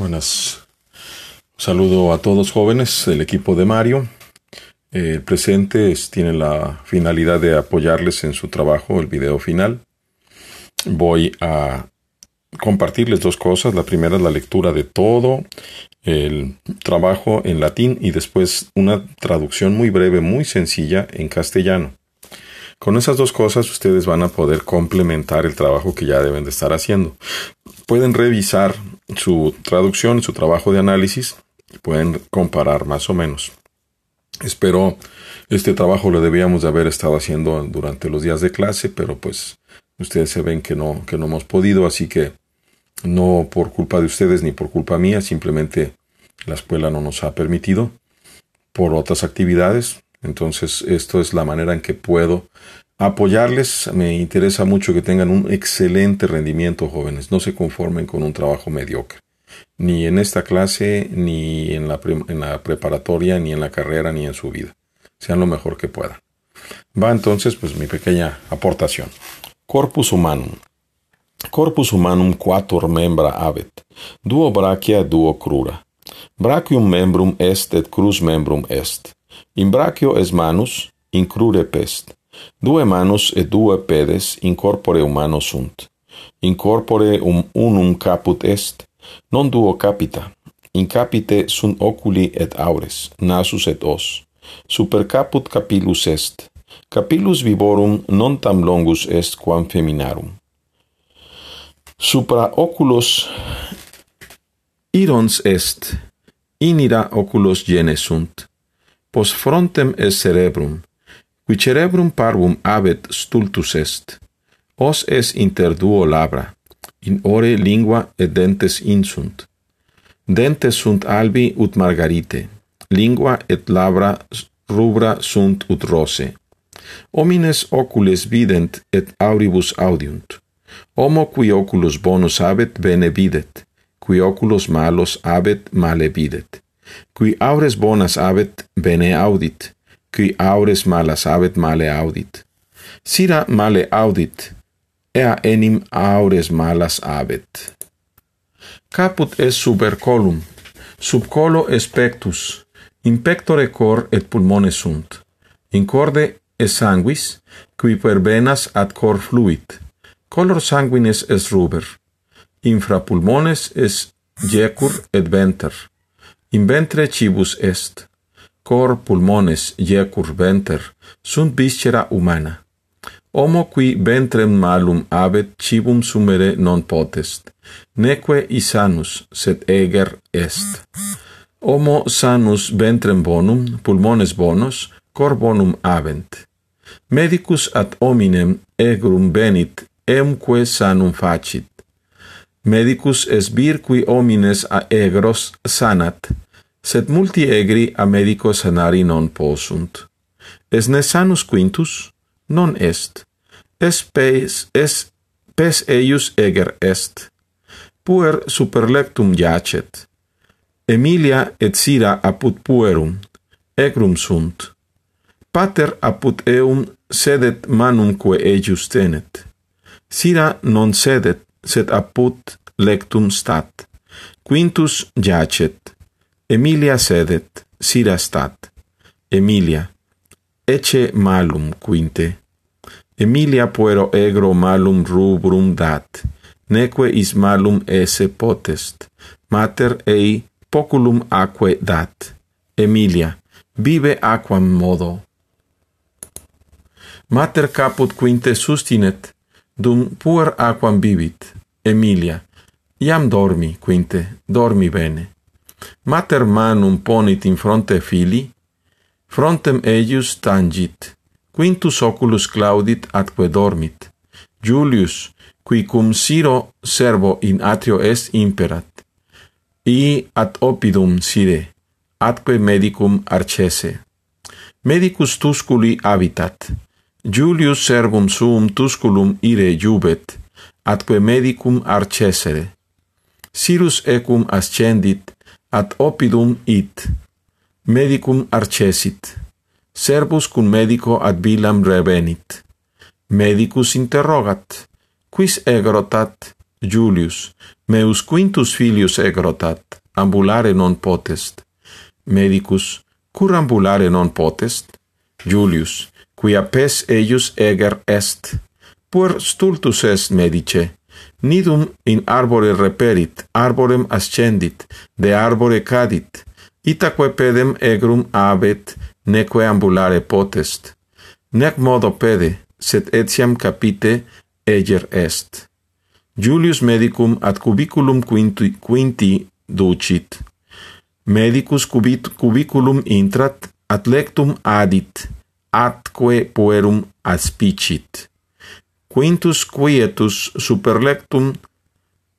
Buenas. Saludo a todos jóvenes del equipo de Mario. El presente tiene la finalidad de apoyarles en su trabajo, el video final. Voy a compartirles dos cosas. La primera es la lectura de todo el trabajo en latín y después una traducción muy breve, muy sencilla en castellano. Con esas dos cosas ustedes van a poder complementar el trabajo que ya deben de estar haciendo. Pueden revisar su traducción, su trabajo de análisis, pueden comparar más o menos. Espero este trabajo lo debíamos de haber estado haciendo durante los días de clase, pero pues ustedes se ven que no, que no hemos podido, así que no por culpa de ustedes ni por culpa mía, simplemente la escuela no nos ha permitido por otras actividades. Entonces, esto es la manera en que puedo apoyarles. Me interesa mucho que tengan un excelente rendimiento, jóvenes. No se conformen con un trabajo mediocre. Ni en esta clase, ni en la, preparatoria, ni en la carrera, ni en su vida. Sean lo mejor que puedan. Va entonces, pues, mi pequeña aportación. Corpus humanum. Corpus humanum quator membra habet. Duo brachia, duo crura. Brachium membrum est et crus membrum est. In brachio es manus, in crure pest. Due manus et due pedes in corpore humano sunt. In corpore um unum caput est, non duo capita. In capite sunt oculi et aures, nasus et os. Super caput capillus est. Capillus vivorum non tam longus est quam feminarum. Supra oculos irons est, inira oculos genes sunt pos frontem est cerebrum, qui cerebrum parvum abet stultus est. Os es inter duo labra, in ore lingua et dentes insunt. Dentes sunt albi ut margarite, lingua et labra rubra sunt ut rose. Homines ocules vident et auribus audiunt. Homo qui oculus bonus habet bene videt, qui oculus malos habet male videt. Qui aures bonas habet, bene audit. Qui aures malas habet, male audit. Sira male audit, ea enim aures malas habet. Caput est super colum, sub colo est pectus, in pectore cor et pulmone sunt. In corde est sanguis, qui per venas ad cor fluit. Color sanguinis est ruber. Infra pulmones est jecur et venter in ventre cibus est, cor pulmones iecur venter, sunt viscera humana. Homo qui ventrem malum abet cibum sumere non potest, neque isanus, sed eger est. Homo sanus ventrem bonum, pulmones bonos, cor bonum avent. Medicus ad hominem egrum venit, emque sanum facit. Medicus es vir qui homines a egros sanat, sed multi egri a medico sanari non possunt. Es ne sanus quintus? Non est. Es pes, es pes eius eger est. Puer super superlectum jacet. Emilia et Sira apud puerum, egrum sunt. Pater apud eum sedet manumque eius tenet. Sira non sedet, sed apud lectum stat. Quintus giacet, Emilia sedet, Sira stat, Emilia, ecce malum quinte. Emilia puero egro malum rubrum dat, neque is malum esse potest, mater ei poculum aquae dat. Emilia, vive aquam modo. Mater caput quinte sustinet, dum puer aquam bibit, Emilia, iam dormi, quinte, dormi bene. Mater manum ponit in fronte fili, frontem eius tangit, quintus oculus claudit atque dormit. Julius, qui cum siro servo in atrio est imperat, i ad opidum sire, atque medicum arcese. Medicus tusculi habitat, Julius servum suum tusculum ire jubet, atque medicum arcesere. Sirus ecum ascendit, ad opidum it. Medicum arcesit. Servus cum medico ad vilam revenit. Medicus interrogat, quis egrotat, Julius, meus quintus filius egrotat, ambulare non potest. Medicus, cur ambulare non potest? Julius, quia pes eius eger est. Puer stultus est medice, nidum in arbore reperit, arborem ascendit, de arbore cadit, itaque pedem egrum abet, neque ambulare potest. Nec modo pede, sed etiam capite eger est. Julius medicum ad cubiculum quinti, quinti ducit. Medicus cubit, cubiculum intrat, ad lectum adit, atque puerum aspicit. Quintus quietus super lectum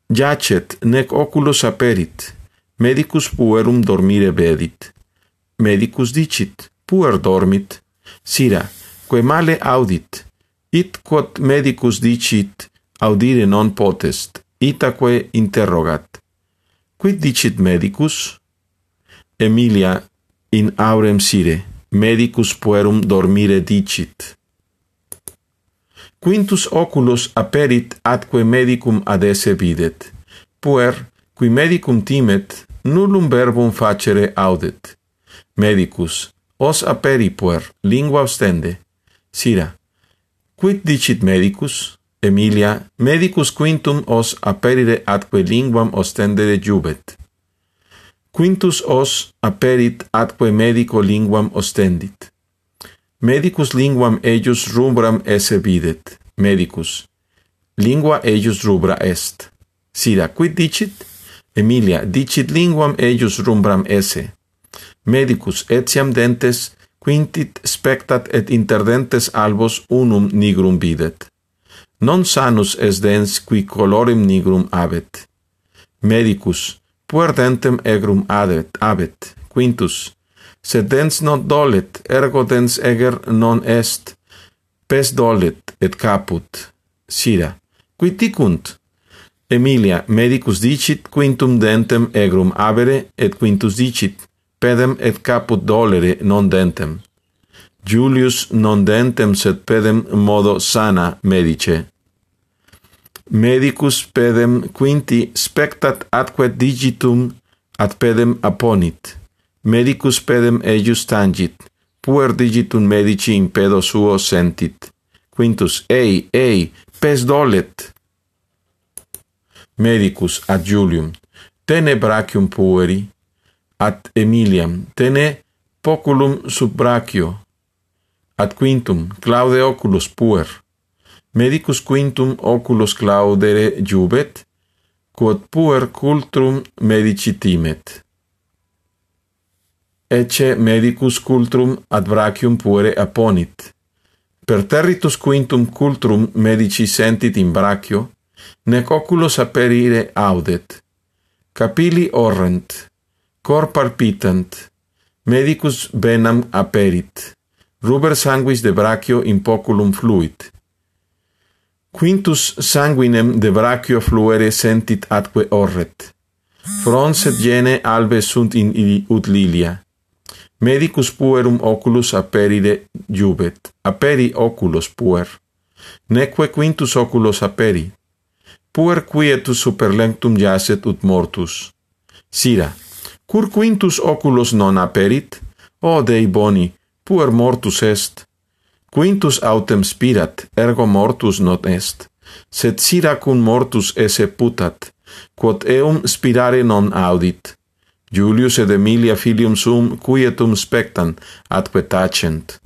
jacet nec oculos aperit, medicus puerum dormire vedit. Medicus dicit, puer dormit, sira, que male audit, it quod medicus dicit, audire non potest, itaque interrogat. Quid dicit medicus? Emilia in aurem sire, medicus puerum dormire dicit. Quintus oculos aperit atque medicum adesse videt, puer, qui medicum timet, nullum verbum facere audet. Medicus, os aperi puer, lingua ostende. Sira, quid dicit medicus? Emilia, medicus quintum os aperire atque linguam ostendere jubet. Quintus os aperit atque medico linguam ostendit. Medicus linguam eius rubram esse videt. Medicus. Lingua eius rubra est. Sida quid dicit? Emilia, dicit linguam eius rubram esse. Medicus etiam dentes quintit spectat et interdentes albos unum nigrum videt. Non sanus es dens qui colorem nigrum habet. Medicus, puerdentem egrum adet, abet, quintus, sed dens non dolet, ergo dens eger non est, pes dolet et caput, sira, qui dicunt, Emilia, medicus dicit, quintum dentem egrum abere, et quintus dicit, pedem et caput dolere non dentem. Julius non dentem sed pedem modo sana medice medicus pedem quinti spectat atque digitum ad pedem apponit. Medicus pedem eius tangit, puer digitum medici in pedo suo sentit. Quintus, ei, ei, pes dolet. Medicus ad Julium, tene brachium pueri, ad Emiliam, tene poculum sub brachio, ad quintum, claude oculus puer medicus quintum oculos claudere jubet, quod puer cultrum medici timet. Ecce medicus cultrum ad brachium puere aponit. Per territus quintum cultrum medici sentit in brachio, nec oculos aperire audet. Capilli orrent, cor palpitant, medicus benam aperit, ruber sanguis de brachio in poculum fluit, Quintus sanguinem de brachio fluere sentit atque orret. Fronset gene albe sunt in ili ut lilia. Medicus puerum oculus aperire jubet. Aperi oculos puer. Neque quintus oculos aperi. Puer quietus superlectum jacet ut mortus. Sira, cur quintus oculos non aperit? O Dei boni, puer mortus est. Quintus autem spirat, ergo mortus not est, sed Siracun mortus esse putat, quod eum spirare non audit. Julius et Emilia filium sum quietum spectan, atque tacent.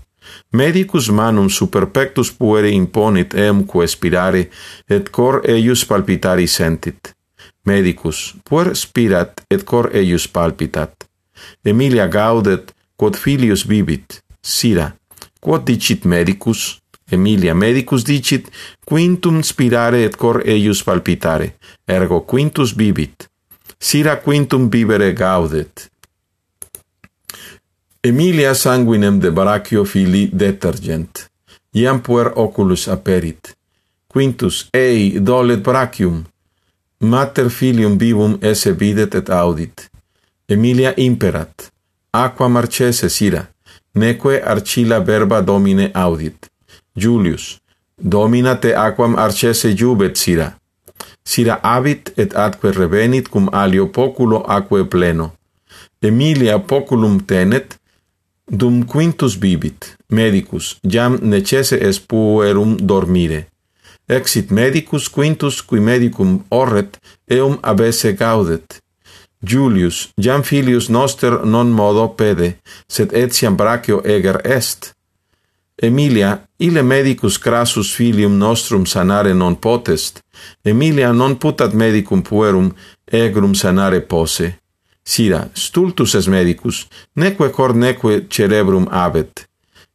Medicus manum super pectus puere imponit eumque spirare, et cor eius palpitari sentit. Medicus, puer spirat, et cor eius palpitat. Emilia gaudet, quod filius vivit, Sira, Quod dicit medicus? Emilia medicus dicit, quintum spirare et cor eius palpitare, ergo quintus vivit. Sira quintum vivere gaudet. Emilia sanguinem de Baracchio fili detergent. Iam puer oculus aperit. Quintus, ei, dolet brachium. Mater filium vivum esse videt et audit. Emilia imperat. Aqua marcese sira neque arcilla verba domine audit. Julius, domina te aquam arcese jubet sira. Sira habit et atque revenit cum alio poculo aquae pleno. Emilia poculum tenet, dum quintus bibit, medicus, jam necesse es puerum dormire. Exit medicus quintus qui medicum orret, eum abesse gaudet, Julius, jam filius noster non modo pede, sed etiam brachio eger est. Emilia, ille medicus crassus filium nostrum sanare non potest, Emilia non putat medicum puerum egrum sanare posse. Sira, stultus es medicus, neque cor neque cerebrum abet.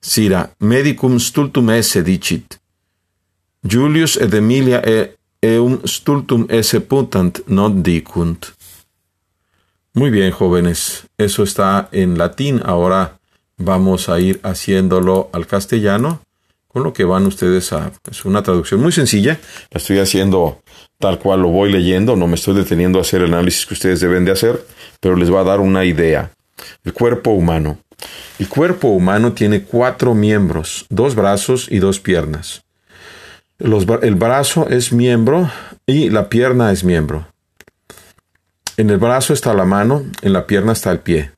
Sira, medicum stultum esse dicit. Julius et Emilia e, eum stultum esse putant, non dicunt. Muy bien, jóvenes. Eso está en latín. Ahora vamos a ir haciéndolo al castellano, con lo que van ustedes a... Es una traducción muy sencilla. La estoy haciendo tal cual lo voy leyendo. No me estoy deteniendo a hacer el análisis que ustedes deben de hacer, pero les va a dar una idea. El cuerpo humano. El cuerpo humano tiene cuatro miembros, dos brazos y dos piernas. el brazo es miembro y la pierna es miembro. En el brazo está la mano, en la pierna está el pie.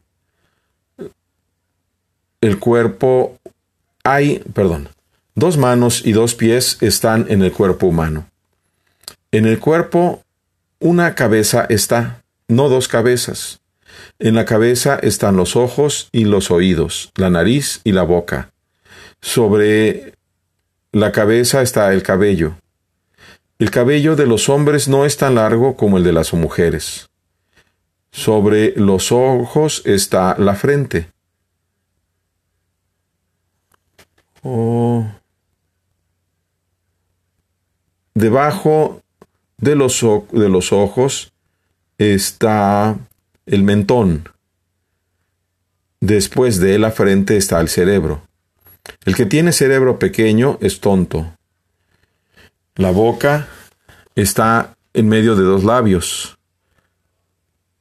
El cuerpo hay, perdón, dos manos y dos pies están en el cuerpo humano. En el cuerpo una cabeza está, no dos cabezas. En la cabeza están los ojos y los oídos, la nariz y la boca. Sobre la cabeza está el cabello. El cabello de los hombres no es tan largo como el de las mujeres. Sobre los ojos está la frente. Oh. Debajo de los, de los ojos está el mentón. Después de la frente está el cerebro. El que tiene cerebro pequeño es tonto. La boca está en medio de dos labios.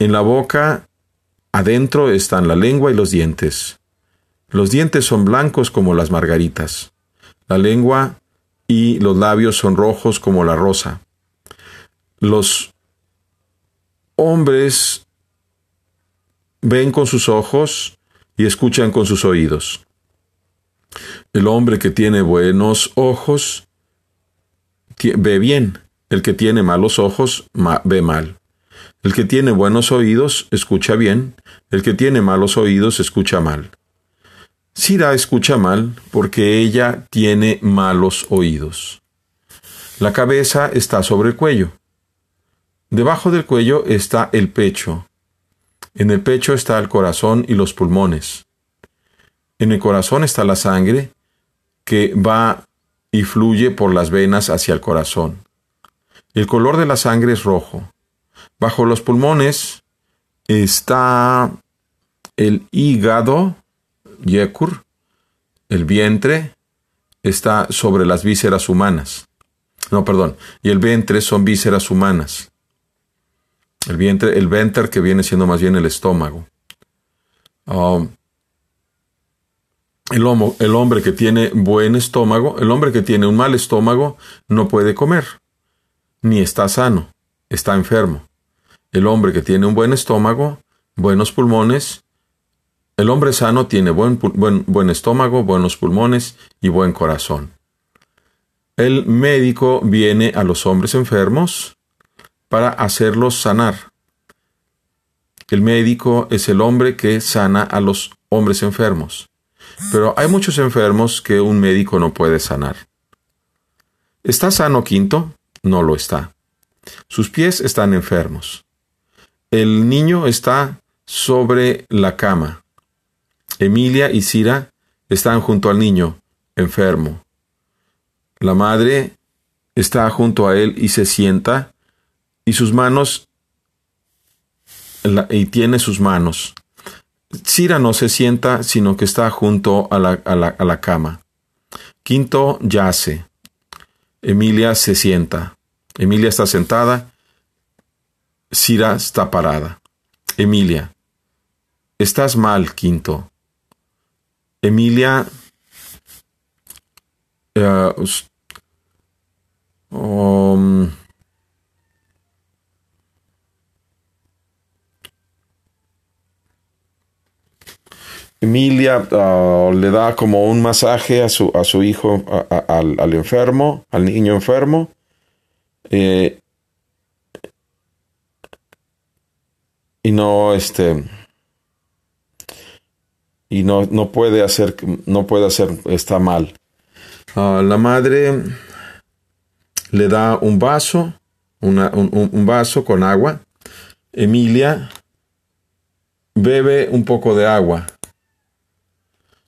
En la boca adentro están la lengua y los dientes. Los dientes son blancos como las margaritas. La lengua y los labios son rojos como la rosa. Los hombres ven con sus ojos y escuchan con sus oídos. El hombre que tiene buenos ojos ve bien. El que tiene malos ojos ve mal. El que tiene buenos oídos escucha bien, el que tiene malos oídos escucha mal. Sira escucha mal porque ella tiene malos oídos. La cabeza está sobre el cuello. Debajo del cuello está el pecho. En el pecho está el corazón y los pulmones. En el corazón está la sangre que va y fluye por las venas hacia el corazón. El color de la sangre es rojo. Bajo los pulmones está el hígado, yekur, el vientre está sobre las vísceras humanas. No, perdón, y el vientre son vísceras humanas. El vientre, el venter que viene siendo más bien el estómago. Um, el, el hombre que tiene buen estómago, el hombre que tiene un mal estómago no puede comer, ni está sano, está enfermo. El hombre que tiene un buen estómago, buenos pulmones, el hombre sano tiene buen, buen, buen estómago, buenos pulmones y buen corazón. El médico viene a los hombres enfermos para hacerlos sanar. El médico es el hombre que sana a los hombres enfermos. Pero hay muchos enfermos que un médico no puede sanar. ¿Está sano Quinto? No lo está. Sus pies están enfermos. El niño está sobre la cama. Emilia y Cira están junto al niño, enfermo. La madre está junto a él y se sienta, y sus manos, y tiene sus manos. Cira no se sienta, sino que está junto a la, a la cama. Quinto yace. Emilia se sienta. Emilia está sentada Cira está parada. Emilia. Estás mal, Quinto. Emilia. Eh, um, Emilia ah, le da como un masaje a su, a su hijo, al, al, enfermo, al niño enfermo, eh, y no, este, y no, no puede hacer, no puede hacer, está mal. Ah, la madre le da un vaso, un vaso con agua. Emilia bebe un poco de agua.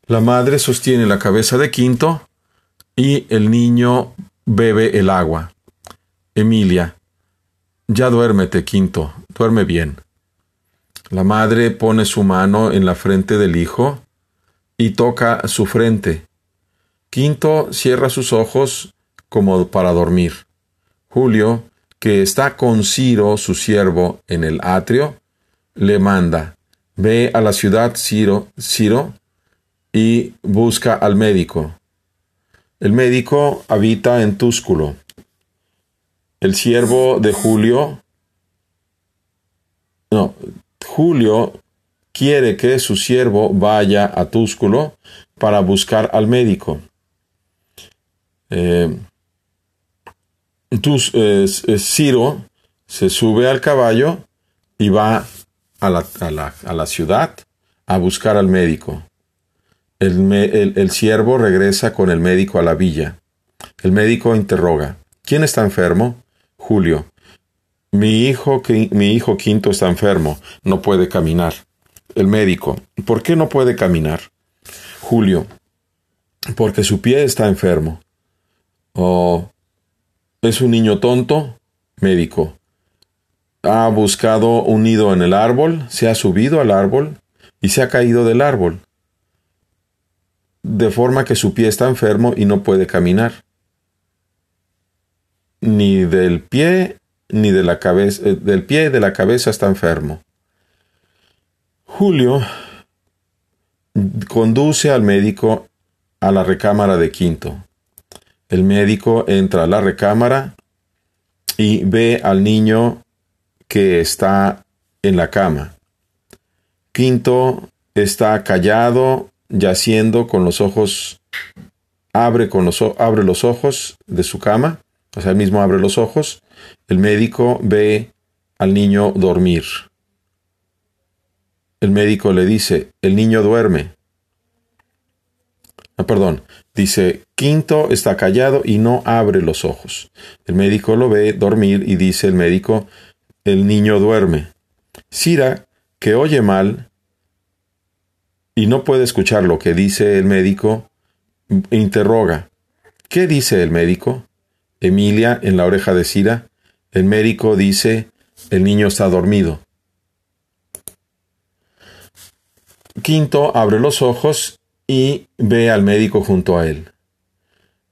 La madre sostiene la cabeza de Quinto y el niño bebe el agua. Emilia, ya duérmete, Quinto, duerme bien. La madre pone su mano en la frente del hijo y toca su frente. Quinto cierra sus ojos como para dormir. Julio, que está con Ciro, su siervo, en el atrio, le manda, ve a la ciudad Ciro, Ciro y busca al médico. El médico habita en Túsculo. El siervo de Julio, no, Julio quiere que su siervo vaya a Túsculo para buscar al médico. Eh, eh, Ciro se sube al caballo y va a la, a la, ciudad a buscar al médico. El, el, siervo regresa con el médico a la villa. El médico interroga, ¿quién está enfermo? Julio. Mi hijo, mi hijo quinto está enfermo, no puede caminar. El médico, ¿por qué no puede caminar? Julio, porque su pie está enfermo. ¿O es un niño tonto? Médico, ha buscado un nido en el árbol, se ha subido al árbol y se ha caído del árbol, de forma que su pie está enfermo y no puede caminar. Ni del pie ni de la cabeza, eh, del pie de la cabeza está enfermo. Julio conduce al médico a la recámara de Quinto. El médico entra a la recámara y ve al niño que está en la cama. Quinto está callado, yaciendo con los ojos, abre, con los, abre los ojos de su cama, o sea, él mismo abre los ojos el médico ve al niño dormir. El médico le dice, el niño duerme. Ah, perdón, dice, Quinto está callado y no abre los ojos. El médico lo ve dormir y dice el médico, el niño duerme. Cira, que oye mal y no puede escuchar lo que dice el médico, interroga, ¿qué dice el médico? Emilia, en la oreja de Cira, el médico dice, el niño está dormido. Quinto abre los ojos y ve al médico junto a él.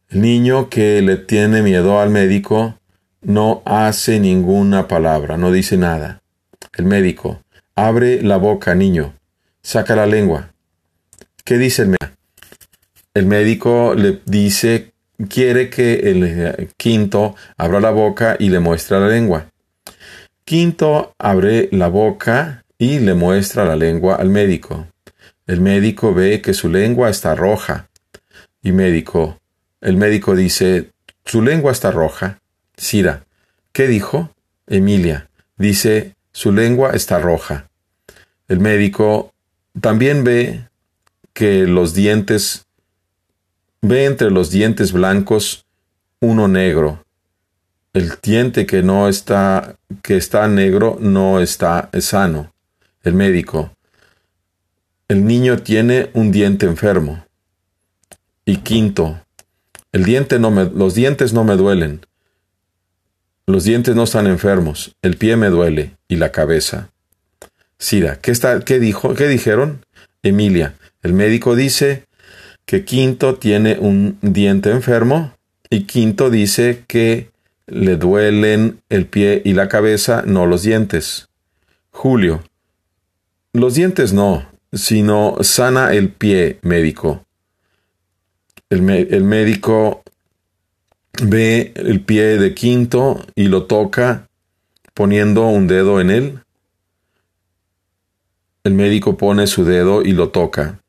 El niño que le tiene miedo al médico no hace ninguna palabra, no dice nada. El médico, abre la boca, niño, saca la lengua. ¿Qué dice el médico? El médico le dice quiere que el eh, quinto abra la boca y le muestra la lengua. Quinto abre la boca y le muestra la lengua al médico. El médico ve que su lengua está roja. Y médico, el médico dice, su lengua está roja. Cira, ¿qué dijo? Emilia, dice, su lengua está roja. El médico también ve que los dientes Ve entre los dientes blancos uno negro. El diente que no está, que está negro no está sano. El médico. El niño tiene un diente enfermo. Y quinto, el diente no me, los dientes no me duelen. Los dientes no están enfermos. El pie me duele y la cabeza. Sira, ¿qué, está, qué dijo? ¿Qué dijeron? Emilia, el médico dice que Quinto tiene un diente enfermo y Quinto dice que le duelen el pie y la cabeza, no los dientes. Julio. Los dientes no, sino sana el pie, médico. El, el médico ve el pie de Quinto y lo toca poniendo un dedo en él. El médico pone su dedo y lo toca.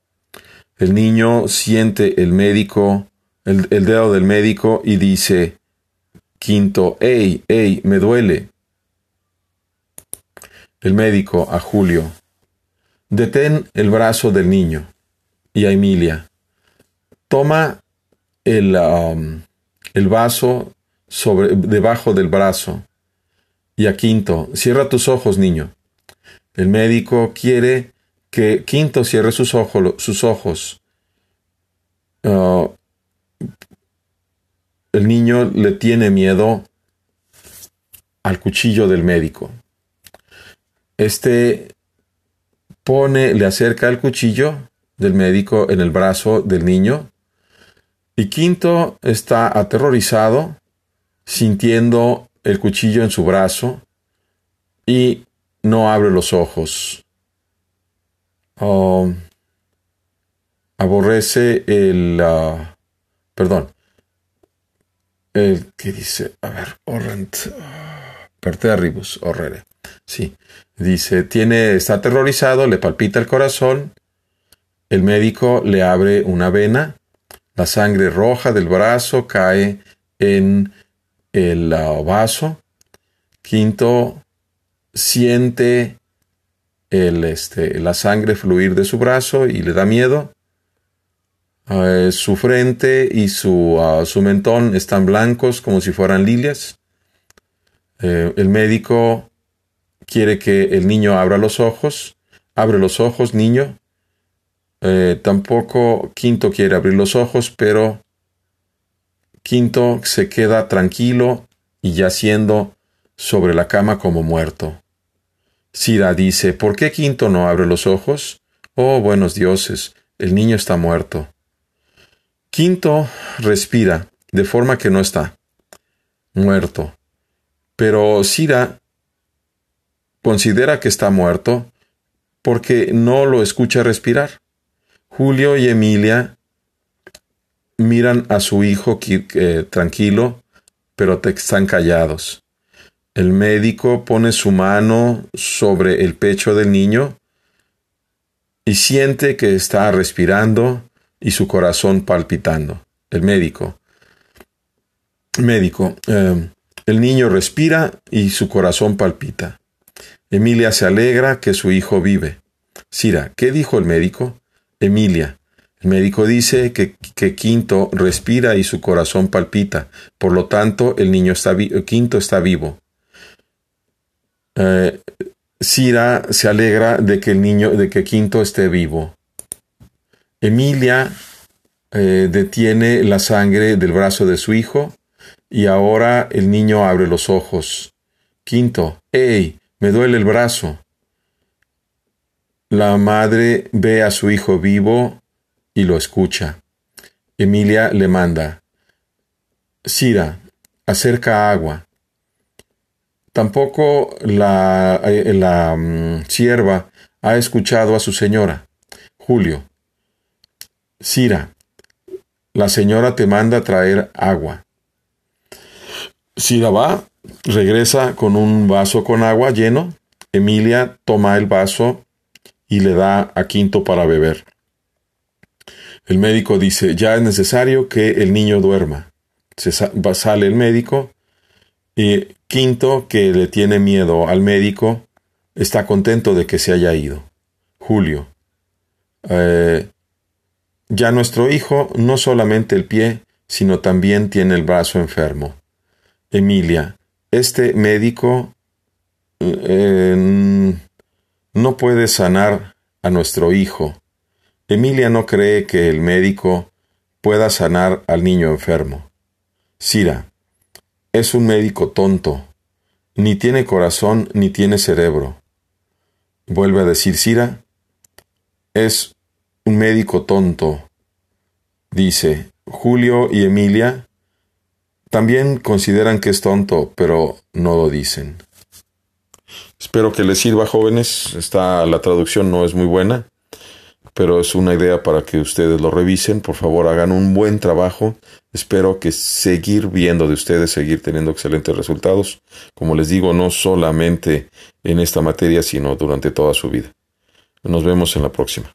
El niño siente el médico, el, el dedo del médico y dice, quinto, ¡Ey, ey, me duele! El médico a Julio, detén el brazo del niño y a Emilia, toma el, um, el vaso sobre, debajo del brazo y a Quinto, cierra tus ojos, niño. El médico quiere que Quinto cierre sus ojos. Sus ojos. Uh, el niño le tiene miedo al cuchillo del médico. Este pone, le acerca el cuchillo del médico en el brazo del niño. Y Quinto está aterrorizado, sintiendo el cuchillo en su brazo y no abre los ojos. Um, aborrece el... Uh, perdón. El que dice, a ver, orrent, perterribus, horrere. Sí, dice, tiene, está aterrorizado, le palpita el corazón, el médico le abre una vena, la sangre roja del brazo cae en el uh, vaso. Quinto, siente el, este, la sangre fluir de su brazo y le da miedo. Uh, su frente y su, uh, su, mentón están blancos como si fueran lilias. Eh, el médico quiere que el niño abra los ojos. Abre los ojos, niño. Eh, tampoco Quinto quiere abrir los ojos, pero Quinto se queda tranquilo y yaciendo sobre la cama como muerto. Sira dice, ¿por qué Quinto no abre los ojos? Oh, buenos dioses, el niño está muerto. Quinto respira, de forma que no está muerto. Pero Sira considera que está muerto porque no lo escucha respirar. Julio y Emilia miran a su hijo eh, tranquilo, pero te están callados. El médico pone su mano sobre el pecho del niño y siente que está respirando y su corazón palpitando. El médico. Médico. Em, el niño respira y su corazón palpita. Emilia se alegra que su hijo vive. Sira, ¿qué dijo el médico? Emilia, el médico dice que, Quinto respira y su corazón palpita, por lo tanto el niño está Quinto está vivo. Eh, Cira se alegra de que el niño, de que Quinto esté vivo. Emilia eh, detiene la sangre del brazo de su hijo y ahora el niño abre los ojos. Quinto, ¡Ey! Me duele el brazo. La madre ve a su hijo vivo y lo escucha. Emilia le manda, Sira, acerca agua. Tampoco la, eh, la mm, sierva ha escuchado a su señora. Julio, Sira, la señora te manda traer agua. Sira va, regresa con un vaso con agua lleno. Emilia toma el vaso y le da a Quinto para beber. El médico dice, ya es necesario que el niño duerma. Se sale el médico. Y quinto, que le tiene miedo al médico, está contento de que se haya ido. Julio. Eh, ya nuestro hijo no solamente el pie, sino también tiene el brazo enfermo. Emilia, este médico eh, no puede sanar a nuestro hijo. Emilia no cree que el médico pueda sanar al niño enfermo. Sira, es un médico tonto. Ni tiene corazón ni tiene cerebro. Vuelve a decir Sira, es un médico tonto. Dice, Julio y Emilia también consideran que es tonto, pero no lo dicen. Espero que les sirva, jóvenes. Esta, la traducción no es muy buena pero es una idea para que ustedes lo revisen. Por favor, hagan un buen trabajo. Espero que seguir viendo de ustedes, seguir teniendo excelentes resultados. Como les digo, no solamente en esta materia, sino durante toda su vida. Nos vemos en la próxima.